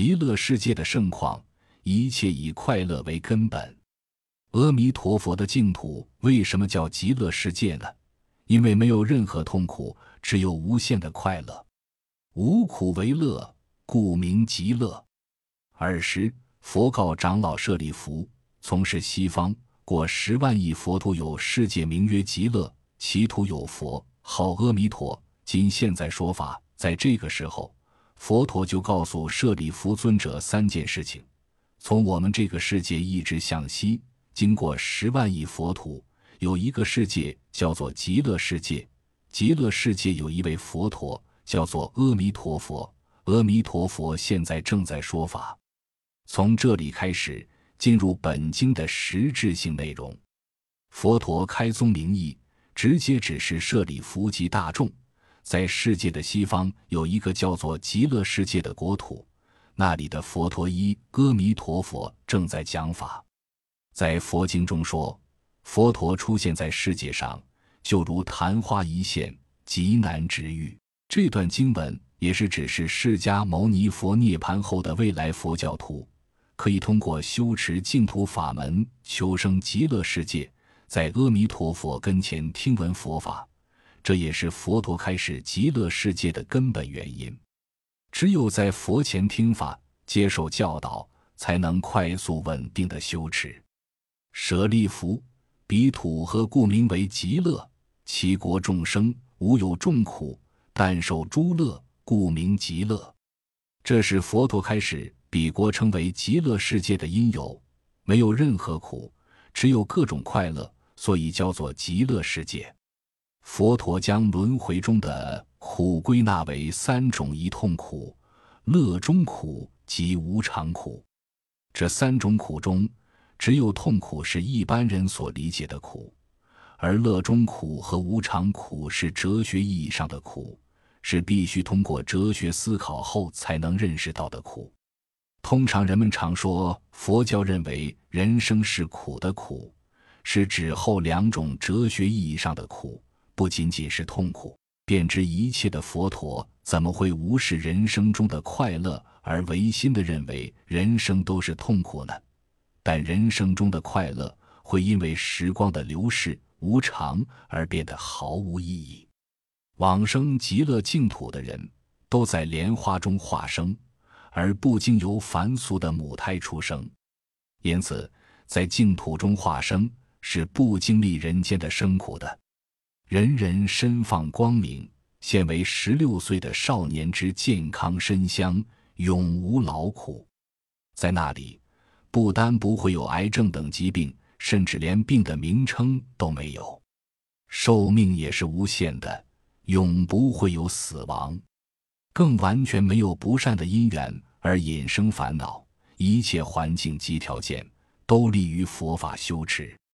极乐世界的盛况，一切以快乐为根本。阿弥陀佛的净土为什么叫极乐世界呢？因为没有任何痛苦，只有无限的快乐，无苦为乐，故名极乐。尔时，佛告长老舍利弗：从事西方过十万亿佛土有世界，名曰极乐，其土有佛，号阿弥陀。今现在说法，在这个时候，佛陀就告诉舍利弗尊者三件事情：从我们这个世界一直向西。经过十万亿佛土，有一个世界叫做极乐世界。极乐世界有一位佛陀，叫做阿弥陀佛。阿弥陀佛现在正在说法。从这里开始，进入本经的实质性内容。佛陀开宗明义，直接指示舍利弗及大众，在世界的西方有一个叫做极乐世界的国土，那里的佛陀一阿弥陀佛正在讲法。在佛经中说，佛陀出现在世界上，就如昙花一现，极难值遇。这段经文也是指示释迦牟尼佛涅盘后的未来佛教徒，可以通过修持净土法门，求生极乐世界，在阿弥陀佛跟前听闻佛法。这也是佛陀开始极乐世界的根本原因。只有在佛前听法，接受教导，才能快速稳定的修持。舍利弗，彼土何故名为极乐？其国众生无有众苦，但受诸乐，故名极乐。这是佛陀开始彼国称为极乐世界的因由，没有任何苦，只有各种快乐，所以叫做极乐世界。佛陀将轮回中的苦归纳为三种：一痛苦、乐中苦及无常苦。这三种苦中。只有痛苦是一般人所理解的苦，而乐中苦和无常苦是哲学意义上的苦，是必须通过哲学思考后才能认识到的苦。通常人们常说，佛教认为人生是苦的苦，是指后两种哲学意义上的苦，不仅仅是痛苦。便知一切的佛陀怎么会无视人生中的快乐，而唯心的认为人生都是痛苦呢？但人生中的快乐会因为时光的流逝无常而变得毫无意义。往生极乐净土的人都在莲花中化生，而不经由凡俗的母胎出生，因此在净土中化生是不经历人间的生苦的。人人身放光明，现为十六岁的少年之健康身香，永无劳苦，在那里。不单不会有癌症等疾病，甚至连病的名称都没有，寿命也是无限的，永不会有死亡，更完全没有不善的因缘而引生烦恼。一切环境及条件都利于佛法修持。